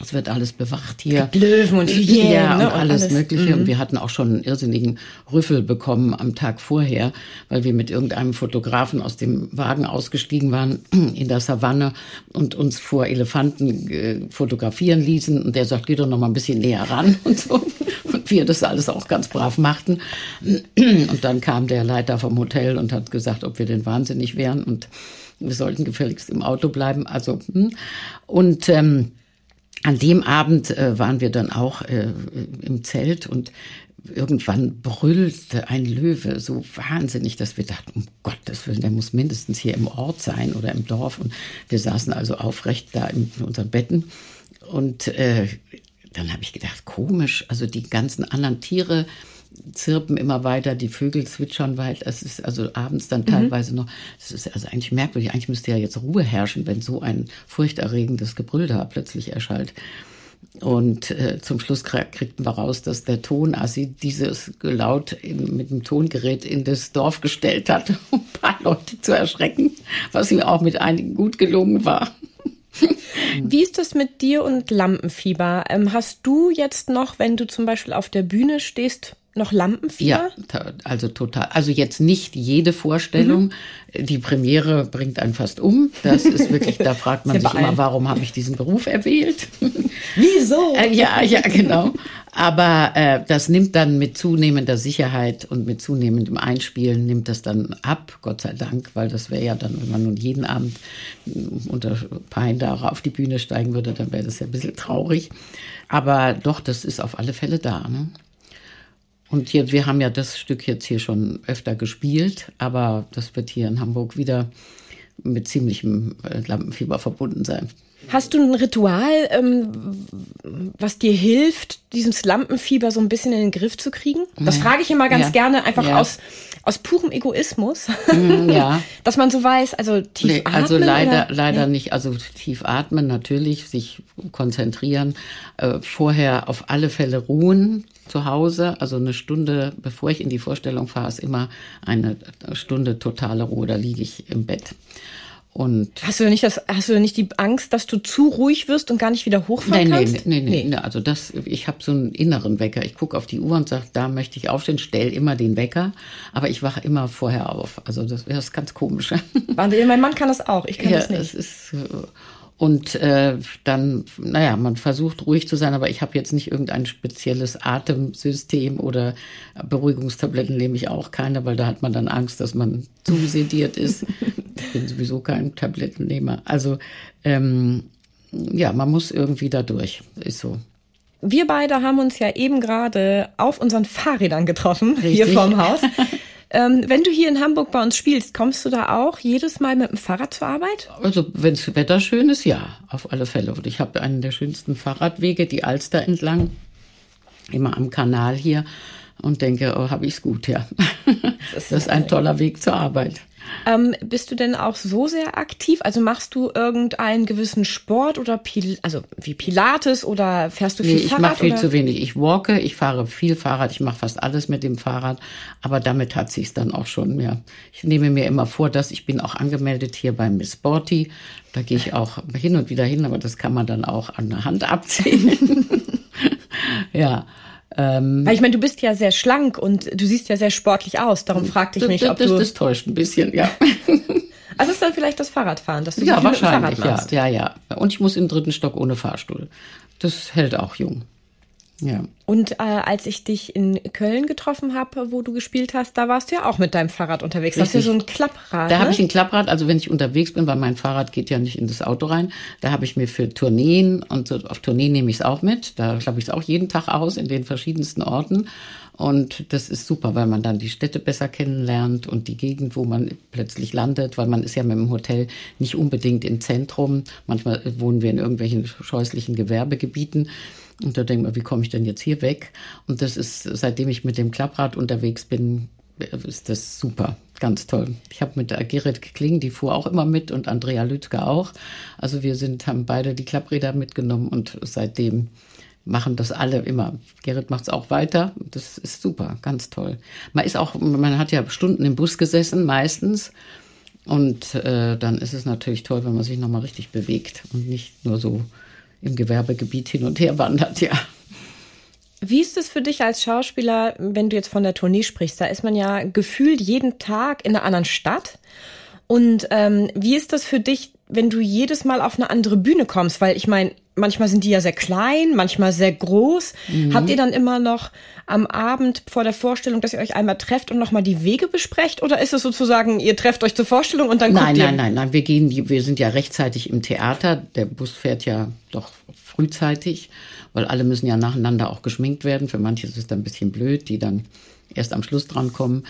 Es wird alles bewacht hier. Löwen und Hyänen. Ja, ne? und, alles, alles, Mögliche. Mhm. Und wir hatten auch schon einen irrsinnigen Rüffel bekommen am Tag vorher, weil wir mit irgendeinem Fotografen aus dem Wagen ausgestiegen waren in der Savanne und uns vor Elefanten äh, fotografieren ließen. Und der sagt, geh doch noch mal ein bisschen näher ran und so. Und wir das alles auch ganz brav machten. Und dann kam der Leiter vom Hotel und hat gesagt, ob wir denn wahnsinnig wären und wir sollten gefälligst im Auto bleiben. Also, hm. und, ähm, an dem Abend äh, waren wir dann auch äh, im Zelt und irgendwann brüllte ein Löwe so wahnsinnig, dass wir dachten, um Gottes Willen, der muss mindestens hier im Ort sein oder im Dorf. Und wir saßen also aufrecht da in unseren Betten. Und äh, dann habe ich gedacht, komisch, also die ganzen anderen Tiere zirpen immer weiter, die Vögel zwitschern weit. Es ist also abends dann mhm. teilweise mhm. noch, es ist also eigentlich merkwürdig. Eigentlich müsste ja jetzt Ruhe herrschen, wenn so ein furchterregendes Gebrüll da plötzlich erschallt. Und äh, zum Schluss kriegten wir raus, dass der Tonassi dieses Laut in, mit dem Tongerät in das Dorf gestellt hat, um ein paar Leute zu erschrecken, was ihm auch mit einigen gut gelungen war. Wie ist das mit dir und Lampenfieber? Ähm, hast du jetzt noch, wenn du zum Beispiel auf der Bühne stehst, noch Lampenfieber? Ja, also total. Also jetzt nicht jede Vorstellung. Mhm. Die Premiere bringt einen fast um. Das ist wirklich, da fragt man sich immer, warum habe ich diesen Beruf erwählt? Wieso? Äh, ja, ja, genau. Aber äh, das nimmt dann mit zunehmender Sicherheit und mit zunehmendem Einspielen nimmt das dann ab, Gott sei Dank, weil das wäre ja dann, wenn man nun jeden Abend unter Pein da auf die Bühne steigen würde, dann wäre das ja ein bisschen traurig. Aber doch, das ist auf alle Fälle da. Ne? Und hier, wir haben ja das Stück jetzt hier schon öfter gespielt, aber das wird hier in Hamburg wieder mit ziemlichem äh, Lampenfieber verbunden sein. Hast du ein Ritual, ähm, was dir hilft, dieses Lampenfieber so ein bisschen in den Griff zu kriegen? Das frage ich immer ganz Ja. gerne, einfach Ja. aus, aus purem Egoismus. Mm, ja. Dass man so weiß, also tief Nee, atmen. also leider, oder? leider nicht. Also tief atmen natürlich, sich konzentrieren, äh, vorher auf alle Fälle ruhen zu Hause. Also eine Stunde, bevor ich in die Vorstellung fahre, ist immer eine Stunde totale Ruhe. Da liege ich im Bett. Und Hast du nicht das, hast du nicht die Angst, dass du zu ruhig wirst und gar nicht wieder hochfahren nee, kannst? nee, nee, nee. Also das, ich habe so einen inneren Wecker. Ich gucke auf die Uhr und sage, da möchte ich aufstehen, stell immer den Wecker, aber ich wache immer vorher auf. Also das, das ist ganz komisch. Wahnsinn, Mein Mann kann das auch, ich kann ja, das nicht. es ist äh, und äh, dann, naja, man versucht ruhig zu sein, aber ich habe jetzt nicht irgendein spezielles Atemsystem oder Beruhigungstabletten nehme ich auch keine, weil da hat man dann Angst, dass man zu sediert ist. ich bin sowieso kein Tablettennehmer. Also ähm, ja, man muss irgendwie da durch. Ist so. Wir beide haben uns ja eben gerade auf unseren Fahrrädern getroffen, hier Richtig. vorm Haus. ähm, wenn du hier in Hamburg bei uns spielst, kommst du da auch jedes Mal mit dem Fahrrad zur Arbeit? Also wenn's Wetter schön ist, ja, auf alle Fälle. Und ich habe einen der schönsten Fahrradwege, die Alster entlang, immer am Kanal hier und denke, oh, habe ich's gut, ja. Das ist ein toller Weg zur Arbeit. Ähm, bist du denn auch so sehr aktiv? Also machst du irgendeinen gewissen Sport oder Pil also wie Pilates oder fährst du viel Nee, ich Fahrrad? mache viel oder? zu wenig. Ich walke, ich fahre viel Fahrrad, ich mache fast alles mit dem Fahrrad, aber damit hat sich's dann auch schon. Ja. Ich nehme mir immer vor, dass ich bin auch angemeldet hier beim Miss Sporty. Da gehe ich auch hin und wieder hin, aber das kann man dann auch an der Hand abzählen. ja. Ähm, Weil ich meine, du bist ja sehr schlank und du siehst ja sehr sportlich aus. Darum fragte ich mich, ob das, du. das täuscht ein bisschen, ja. also ist dann vielleicht das Fahrradfahren, dass du so Ja, dem wahrscheinlich, Fahrrad ja, machst. ja, ja. Und ich muss im dritten Stock ohne Fahrstuhl. Das hält auch jung. Ja. Und äh, als ich dich in Köln getroffen habe, wo du gespielt hast, da warst du ja auch mit deinem Fahrrad unterwegs. Das ist ja so Richtig. ein Klapprad. Da ne? habe ich ein Klapprad, also wenn ich unterwegs bin, weil mein Fahrrad geht ja nicht in das Auto rein, da habe ich mir für Tourneen und so, auf Tourneen nehme ich es auch mit. Da glaube ich es auch jeden Tag aus in den verschiedensten Orten. Und das ist super, weil man dann die Städte besser kennenlernt und die Gegend, wo man plötzlich landet, weil man ist ja mit dem Hotel nicht unbedingt im Zentrum. Manchmal wohnen wir in irgendwelchen scheußlichen Gewerbegebieten. Und da denkt man, wie komme ich denn jetzt hier weg? Und das ist, seitdem ich mit dem Klapprad unterwegs bin, ist das super, ganz toll. Ich habe mit Gerrit Kling, die fuhr auch immer mit und Andrea Lütke auch. Also wir sind, haben beide die Klappräder mitgenommen und seitdem machen das alle immer. Gerrit macht es auch weiter. Das ist super, ganz toll. Man ist auch, man hat ja Stunden im Bus gesessen, meistens. Und äh, dann ist es natürlich toll, wenn man sich nochmal richtig bewegt und nicht nur so im Gewerbegebiet hin und her wandert, ja. Wie ist es für dich als Schauspieler, wenn du jetzt von der Tournee sprichst? Da ist man ja gefühlt jeden Tag in einer anderen Stadt. Und ähm, wie ist das für dich, wenn du jedes Mal auf eine andere Bühne kommst? Weil ich meine, manchmal sind die ja sehr klein, manchmal sehr groß. Habt ihr dann immer noch am Abend vor der Vorstellung, dass ihr euch einmal trefft und nochmal die Wege besprecht? Oder ist es sozusagen, ihr trefft euch zur Vorstellung und dann Nein, guckt ihr? nein, nein, nein. Wir gehen, wir sind ja rechtzeitig im Theater. Der Bus fährt ja doch frühzeitig, weil alle müssen ja nacheinander auch geschminkt werden. Für manche ist es dann ein bisschen blöd, die dann erst am Schluss dran kommen.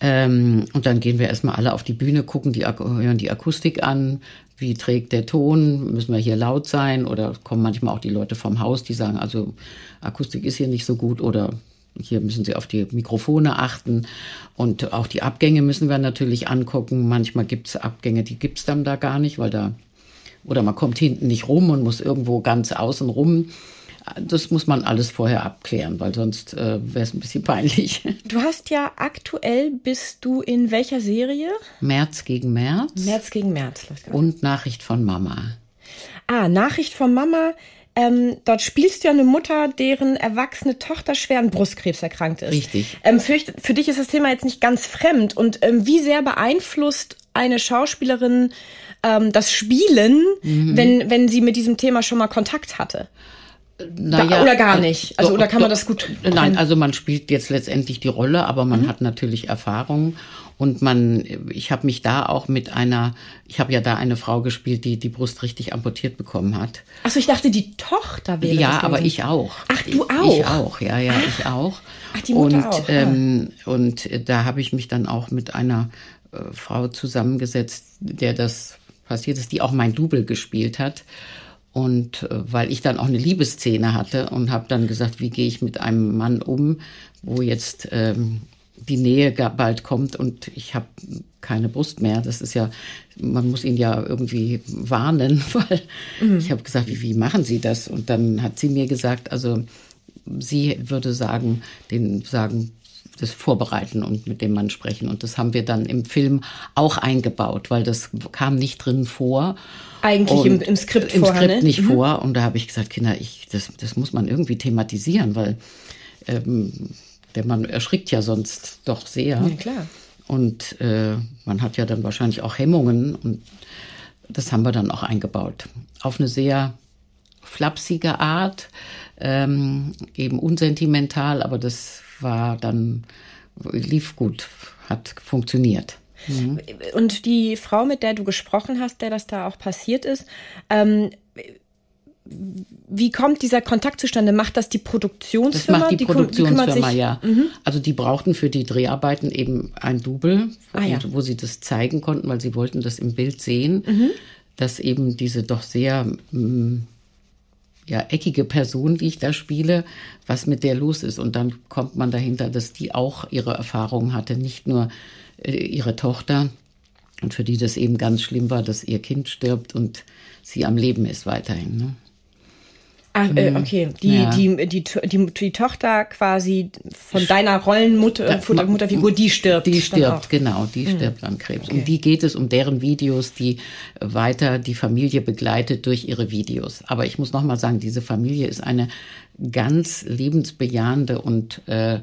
Ähm, und dann gehen wir erstmal alle auf die Bühne, gucken die, hören die Akustik an. Wie trägt der Ton? Müssen wir hier laut sein? Oder kommen manchmal auch die Leute vom Haus, die sagen, also Akustik ist hier nicht so gut oder hier müssen Sie auf die Mikrofone achten und auch die Abgänge müssen wir natürlich angucken. Manchmal gibt es Abgänge, die gibt es dann da gar nicht, weil da oder man kommt hinten nicht rum und muss irgendwo ganz außen rum. Das muss man alles vorher abklären, weil sonst äh, wäre es ein bisschen peinlich. Du hast ja aktuell, bist du in welcher Serie? März gegen März März gegen März. und Nachricht von Mama. Ah, Nachricht von Mama. Ähm, dort spielst du ja eine Mutter, deren erwachsene Tochter schwer an Brustkrebs erkrankt ist. Richtig. Ähm, für, für dich ist das Thema jetzt nicht ganz fremd. Und ähm, wie sehr beeinflusst eine Schauspielerin ähm, das Spielen, Mhm. wenn, wenn sie mit diesem Thema schon mal Kontakt hatte? Naja, oder gar äh, nicht? Also, oder kann man das gut Nein, also man spielt jetzt letztendlich die Rolle, aber Mhm. man hat natürlich Erfahrung und man, ich habe mich da auch mit einer, ich habe ja da eine Frau gespielt, die die Brust richtig amputiert bekommen hat. Achso, ich dachte, die Tochter wäre Ja, aber ich auch. Ach, du Ich auch? auch, ja, ja, ich auch. Ach, die Mutter und, auch, ah. Ähm, und da habe ich mich dann auch mit einer äh, Frau zusammengesetzt, der das passiert ist, die auch mein Double gespielt hat. Und äh, weil ich dann auch eine Liebesszene hatte und habe dann gesagt, wie gehe ich mit einem Mann um, wo jetzt ähm, die Nähe bald kommt und ich habe keine Brust mehr. Das ist ja, man muss ihn ja irgendwie warnen, weil mhm. ich habe gesagt, wie, wie machen Sie das? Und dann hat sie mir gesagt, also sie würde sagen, den sagen, das vorbereiten und mit dem Mann sprechen. Und das haben wir dann im Film auch eingebaut, weil das kam nicht drin vor. Eigentlich im, im, Skript Im vorher, Skript ne? nicht mhm. vor. Und da habe ich gesagt, Kinder, ich, das, das muss man irgendwie thematisieren, weil ähm, der Mann erschrickt ja sonst doch sehr. Ja, klar. Und äh, man hat ja dann wahrscheinlich auch Hemmungen. Und das haben wir dann auch eingebaut. Auf eine sehr flapsige Art, ähm, eben unsentimental, aber das war dann, lief gut, hat funktioniert. Mhm. Und die Frau, mit der du gesprochen hast, der das da auch passiert ist, ähm, wie kommt dieser Kontakt zustande? Macht das die Produktionsfirma? Das macht die, die Produktionsfirma, die ja. Mhm. Also die brauchten für die Dreharbeiten eben ein Double, ah, ja. wo sie das zeigen konnten, weil sie wollten das im Bild sehen, mhm. dass eben diese doch sehr mm, ja, eckige Person, die ich da spiele, was mit der los ist. Und dann kommt man dahinter, dass die auch ihre Erfahrungen hatte, nicht nur äh, ihre Tochter. Und für die das eben ganz schlimm war, dass ihr Kind stirbt und sie am Leben ist weiterhin. Ne? Ah, äh, mhm. okay. Die, ja. die, die, die, die, Tochter quasi von deiner Rollenmutter, Mutter, Mutterfigur, die stirbt. Die stirbt, genau, die mhm. stirbt an Krebs. Okay. Um die geht es, um deren Videos, die weiter die Familie begleitet durch ihre Videos. Aber ich muss nochmal sagen, diese Familie ist eine ganz lebensbejahende und äh,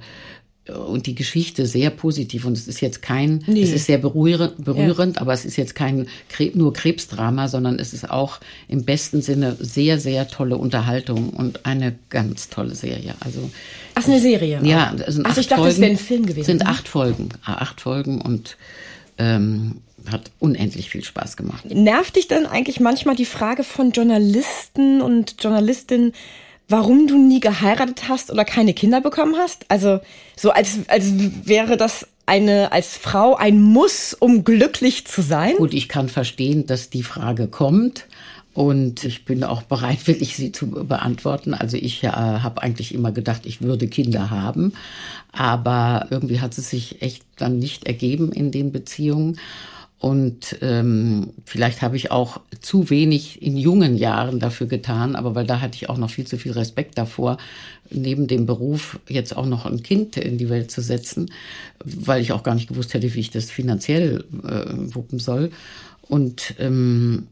und die Geschichte sehr positiv. Und es ist jetzt kein, nee. es ist sehr berührend, berührend ja. aber es ist jetzt kein nur Krebsdrama, sondern es ist auch im besten Sinne sehr, sehr tolle Unterhaltung und eine ganz tolle Serie. Also Ach, eine Serie. Ja, es sind also ich dachte, Folgen, es wäre ein Film gewesen. Sind acht Folgen, acht Folgen und ähm, hat unendlich viel Spaß gemacht. Nervt dich dann eigentlich manchmal die Frage von Journalisten und Journalistinnen? Warum du nie geheiratet hast oder keine Kinder bekommen hast? Also so als, als wäre das eine als Frau ein Muss, um glücklich zu sein? Gut, ich kann verstehen, dass die Frage kommt. Und ich bin auch bereit, wirklich sie zu beantworten. Also ich äh, habe eigentlich immer gedacht, ich würde Kinder haben. Aber irgendwie hat es sich echt dann nicht ergeben in den Beziehungen. Und ähm, vielleicht habe ich auch zu wenig in jungen Jahren dafür getan, aber weil da hatte ich auch noch viel zu viel Respekt davor, neben dem Beruf jetzt auch noch ein Kind in die Welt zu setzen, weil ich auch gar nicht gewusst hätte, wie ich das finanziell äh, wuppen soll. Und ähm,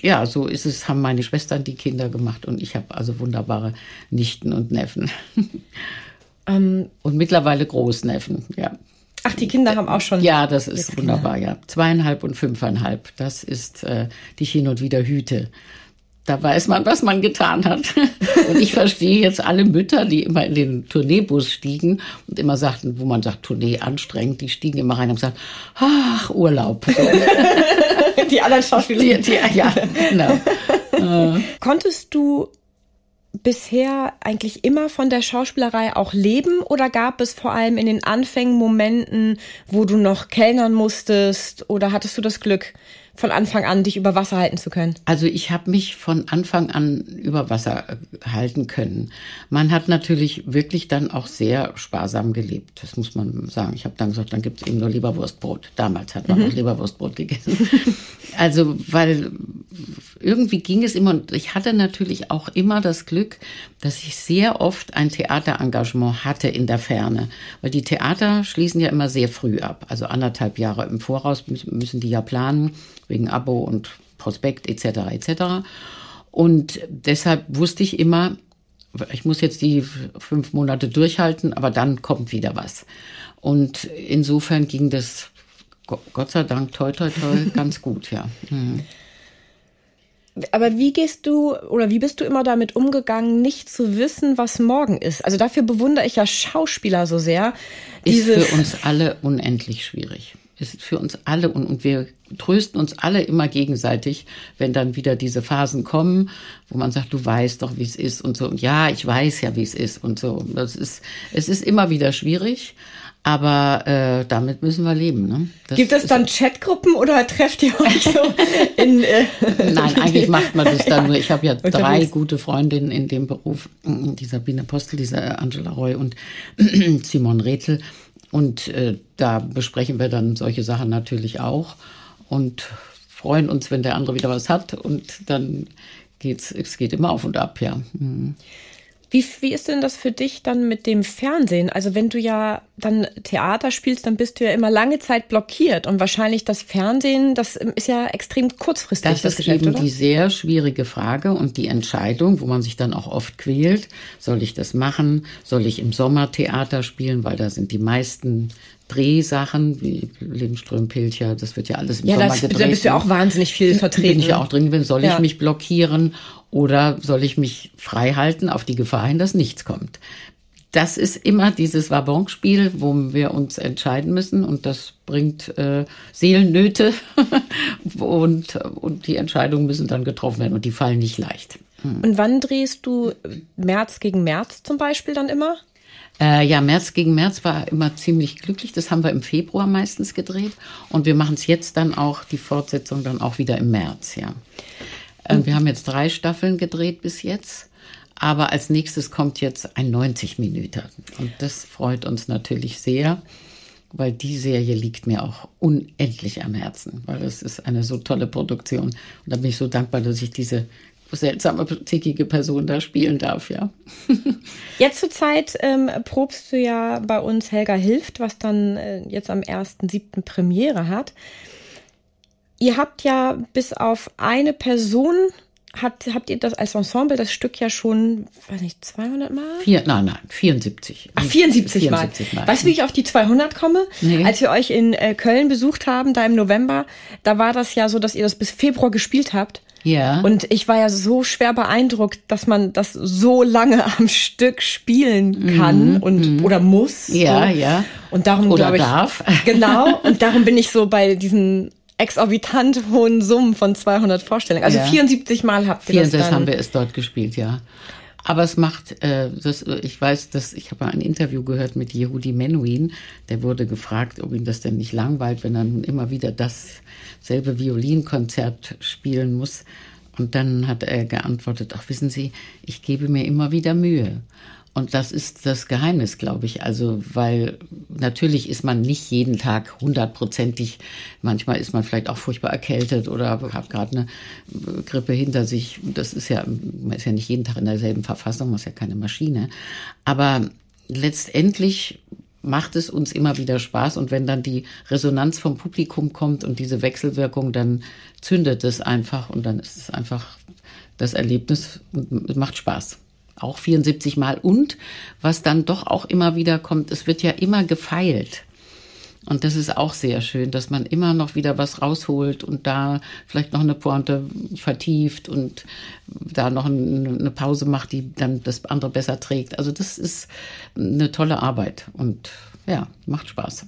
ja, so ist es, haben meine Schwestern die Kinder gemacht und ich habe also wunderbare Nichten und Neffen. Ähm, und mittlerweile Großneffen, ja. Ach, die Kinder haben auch schon. Ja, das ist wunderbar, Kinder. ja. Zweieinhalb und fünfeinhalb. Das ist äh, die ich hin und wieder hüte. Da weiß man, was man getan hat. Und ich verstehe jetzt alle Mütter, die immer in den Tourneebus stiegen und immer sagten, wo man sagt, Tournee anstrengend, die stiegen immer rein und gesagt, ach, Urlaub. die anderen Schauspieler. Die, die, ja, genau. Konntest du bisher eigentlich immer von der Schauspielerei auch leben? Oder gab es vor allem in den Anfängen Momenten, wo du noch kellnern musstest? Oder hattest du das Glück, von Anfang an dich über Wasser halten zu können? Also ich habe mich von Anfang an über Wasser äh, halten können. Man hat natürlich wirklich dann auch sehr sparsam gelebt. Das muss man sagen. Ich habe dann gesagt, dann gibt es eben nur Leberwurstbrot. Damals hat man mhm. noch Leberwurstbrot gegessen. also weil irgendwie ging es immer und ich hatte natürlich auch immer das Glück, dass ich sehr oft ein Theaterengagement hatte in der Ferne. Weil die Theater schließen ja immer sehr früh ab. Also anderthalb Jahre im Voraus müssen die ja planen wegen Abo und Prospekt etc. etc. Und deshalb wusste ich immer, ich muss jetzt die fünf Monate durchhalten, aber dann kommt wieder was. Und insofern ging das Gott sei Dank toi toi toi ganz gut, ja. Mhm. Aber wie gehst du oder wie bist du immer damit umgegangen, nicht zu wissen, was morgen ist? Also dafür bewundere ich ja Schauspieler so sehr. Ist für uns alle unendlich schwierig ist für uns alle und, und wir trösten uns alle immer gegenseitig, wenn dann wieder diese Phasen kommen, wo man sagt, du weißt doch, wie es ist und so. Und ja, ich weiß ja, wie es ist und so. Das ist, es ist immer wieder schwierig. Aber äh, damit müssen wir leben. Ne? Das Gibt es dann Chatgruppen oder trefft ihr euch so in? Äh, Nein, eigentlich macht man das dann nur. Ich habe ja drei gute Freundinnen in dem Beruf: die Sabine Postel, diese Angela Roy und Simon Rethel. Und äh, da besprechen wir dann solche Sachen natürlich auch und freuen uns, wenn der andere wieder was hat. Und dann geht's, es geht immer auf und ab, ja. Mhm. Wie, wie ist denn das für dich dann mit dem Fernsehen? Also wenn du ja dann Theater spielst, dann bist du ja immer lange Zeit blockiert und wahrscheinlich das Fernsehen, das ist ja extrem kurzfristig. Das, das ist Geschäft, eben oder? die sehr schwierige Frage und die Entscheidung, wo man sich dann auch oft quält. Soll ich das machen? Soll ich im Sommer Theater spielen? Weil da sind die meisten Drehsachen wie Lindström, Pilcher, das wird ja alles im ja, Sommer das, gedreht. Da bist du ja auch wahnsinnig viel vertreten. Bin ich ja auch drin, bin, soll ja. ich mich blockieren oder soll ich mich frei halten auf die Gefahr hin, dass nichts kommt? Das ist immer dieses Wabonspiel, wo wir uns entscheiden müssen und das bringt äh, Seelennöte und, und die Entscheidungen müssen dann getroffen werden und die fallen nicht leicht. Hm. Und wann drehst du März gegen März zum Beispiel dann immer? Äh, ja, März gegen März war immer ziemlich glücklich. Das haben wir im Februar meistens gedreht. Und wir machen es jetzt dann auch, die Fortsetzung dann auch wieder im März, ja. Äh, wir haben jetzt drei Staffeln gedreht bis jetzt. Aber als nächstes kommt jetzt ein 90 Minuten. Und das freut uns natürlich sehr, weil die Serie liegt mir auch unendlich am Herzen, weil es ist eine so tolle Produktion. Und da bin ich so dankbar, dass ich diese seltsame, tickige Person da spielen darf, ja. Jetzt zur Zeit ähm, probst du ja bei uns Helga Hilft, was dann äh, jetzt am 1.7. Premiere hat. Ihr habt ja bis auf eine Person hat, habt ihr das als Ensemble das Stück ja schon, weiß nicht, 200 Mal? Vier, nein, nein, 74. Ach, 74, 74 Mal. Mal. Weißt du, wie ich auf die 200 komme? Nee. Als wir euch in äh, Köln besucht haben, da im November, da war das ja so, dass ihr das bis Februar gespielt habt. Ja. Und ich war ja so schwer beeindruckt, dass man das so lange am Stück spielen kann mhm, und mhm. oder muss. Ja, so. ja. Und darum oder ich, darf. Genau. Und darum bin ich so bei diesen exorbitant hohen Summen von 200 Vorstellungen. Also ja. 74 Mal habt ihr 74 das dann. haben wir es dort gespielt, ja. Aber es macht, äh, das, ich weiß, dass ich habe ein Interview gehört mit Yehudi Menuhin, der wurde gefragt, ob ihn das denn nicht langweilt, wenn er nun immer wieder dasselbe Violinkonzert spielen muss. Und dann hat er geantwortet, ach wissen Sie, ich gebe mir immer wieder Mühe. Und das ist das Geheimnis, glaube ich. Also, weil natürlich ist man nicht jeden Tag hundertprozentig, manchmal ist man vielleicht auch furchtbar erkältet oder hat gerade eine Grippe hinter sich. Das ist ja, man ist ja nicht jeden Tag in derselben Verfassung, man ist ja keine Maschine. Aber letztendlich macht es uns immer wieder Spaß und wenn dann die Resonanz vom Publikum kommt und diese Wechselwirkung, dann zündet es einfach und dann ist es einfach das Erlebnis und macht Spaß auch 74 Mal. Und was dann doch auch immer wieder kommt, es wird ja immer gefeilt. Und das ist auch sehr schön, dass man immer noch wieder was rausholt und da vielleicht noch eine Pointe vertieft und da noch eine Pause macht, die dann das andere besser trägt. Also das ist eine tolle Arbeit und ja, macht Spaß.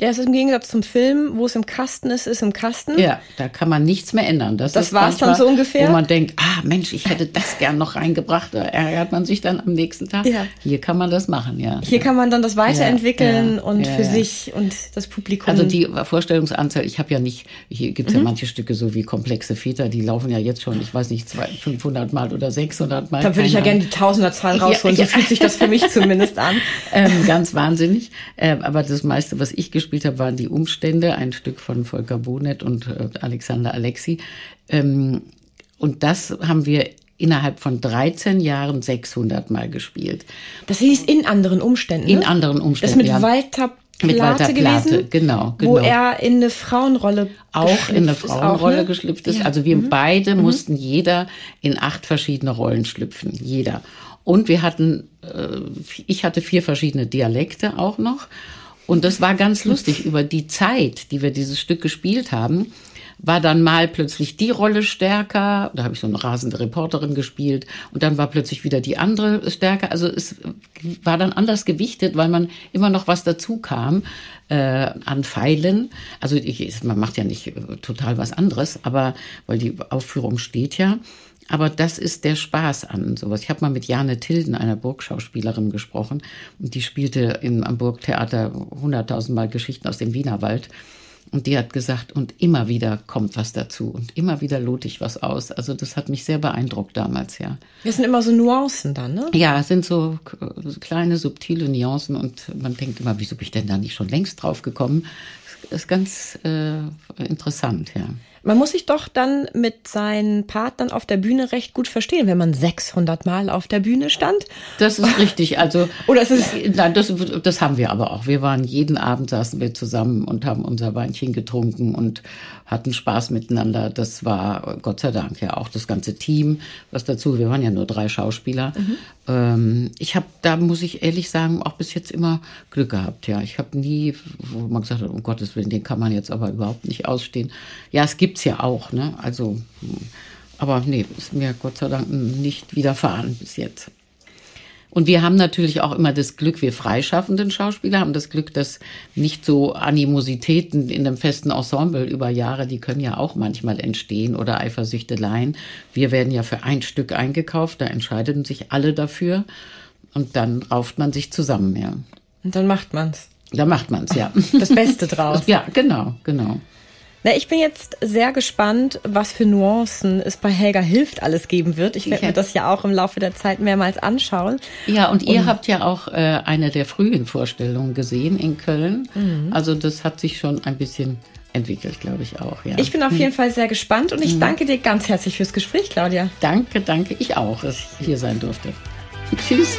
Der ist im Gegensatz zum Film, wo es im Kasten ist, ist im Kasten. Ja, da kann man nichts mehr ändern. Das, das war es dann so ungefähr. Wo man denkt, ah Mensch, ich hätte das gern noch reingebracht. Da ärgert man sich dann am nächsten Tag. Ja. Hier kann man das machen, ja. Hier kann man dann das weiterentwickeln ja, und für sich und das Publikum. Also die Vorstellungsanzahl, ich habe ja nicht, hier gibt es mhm. ja manche Stücke so wie komplexe Väter, die laufen ja jetzt schon, ich weiß nicht, 500 Mal oder 600 Mal. Da würde ich ja gerne die Tausenderzahl rausholen, so fühlt sich das für mich zumindest an. Ähm, ganz wahnsinnig. Ähm, aber das meiste, was ich gespielt gespielt habe, waren die Umstände, ein Stück von Volker Bonet und äh, Alexander Alexi. Ähm, und das haben wir innerhalb von 13 Jahren 600 Mal gespielt. Das hieß in anderen Umständen. In ne? anderen Umständen. Das mit ja. Walter Plate mit Walter Plate, gewesen, genau, genau. Wo er in eine Frauenrolle auch in eine Frauenrolle auch, ne? geschlüpft ist. Ja. Also wir mhm. beide mhm. mussten jeder in acht verschiedene Rollen schlüpfen, jeder. Und wir hatten, äh, ich hatte vier verschiedene Dialekte auch noch. Und das war ganz lustig. Über die Zeit, die wir dieses Stück gespielt haben, war dann mal plötzlich die Rolle stärker. Da habe ich so eine rasende Reporterin gespielt und dann war plötzlich wieder die andere stärker. Also es war dann anders gewichtet, weil man immer noch was dazu kam äh, an Pfeilen. Also ich, man macht ja nicht total was anderes, aber weil die Aufführung steht ja. Aber das ist der Spaß an sowas. Ich habe mal mit Jane Tilden, einer Burgschauspielerin, gesprochen. Und die spielte im, am Burgtheater hunderttausendmal Geschichten aus dem Wienerwald. Und die hat gesagt, und immer wieder kommt was dazu und immer wieder lote ich was aus. Also das hat mich sehr beeindruckt damals, ja. Das sind immer so Nuancen dann, ne? Ja, es sind so kleine, subtile Nuancen und man denkt immer, wieso bin ich denn da nicht schon längst drauf gekommen? Das ist ganz äh, interessant, ja. Man muss sich doch dann mit seinen Partnern auf der Bühne recht gut verstehen, wenn man 600 Mal auf der Bühne stand. Das ist richtig. Also, oder ist es nein, das, das haben wir aber auch. Wir waren jeden Abend saßen wir zusammen und haben unser Weinchen getrunken und hatten Spaß miteinander. Das war Gott sei Dank ja auch das ganze Team, was dazu. Wir waren ja nur drei Schauspieler. Mhm. Ähm, ich habe, da muss ich ehrlich sagen, auch bis jetzt immer Glück gehabt. Ja, ich habe nie, wo man gesagt hat, um Gottes Willen, den kann man jetzt aber überhaupt nicht ausstehen. Ja, es gibt's ja auch. Ne? Also, aber nee, ist mir Gott sei Dank nicht widerfahren bis jetzt. Und wir haben natürlich auch immer das Glück, wir freischaffenden Schauspieler haben das Glück, dass nicht so Animositäten in einem festen Ensemble über Jahre, die können ja auch manchmal entstehen oder Eifersüchteleien. Wir werden ja für ein Stück eingekauft, da entscheiden sich alle dafür und dann rauft man sich zusammen, ja. Und dann macht man's. Da macht man's, ja. Das Beste draus. Ja, genau, genau. Na, ich bin jetzt sehr gespannt, was für Nuancen es bei Helga Hilft alles geben wird. Ich werde mir das ja auch im Laufe der Zeit mehrmals anschauen. Ja, und ihr und, habt ja auch äh, eine der frühen Vorstellungen gesehen in Köln. Mhm. Also das hat sich schon ein bisschen entwickelt, glaube ich auch. Ja. Ich bin auf jeden mhm. Fall sehr gespannt und ich mhm. danke dir ganz herzlich fürs Gespräch, Claudia. Danke, danke. Ich auch, dass ich hier sein durfte. Tschüss.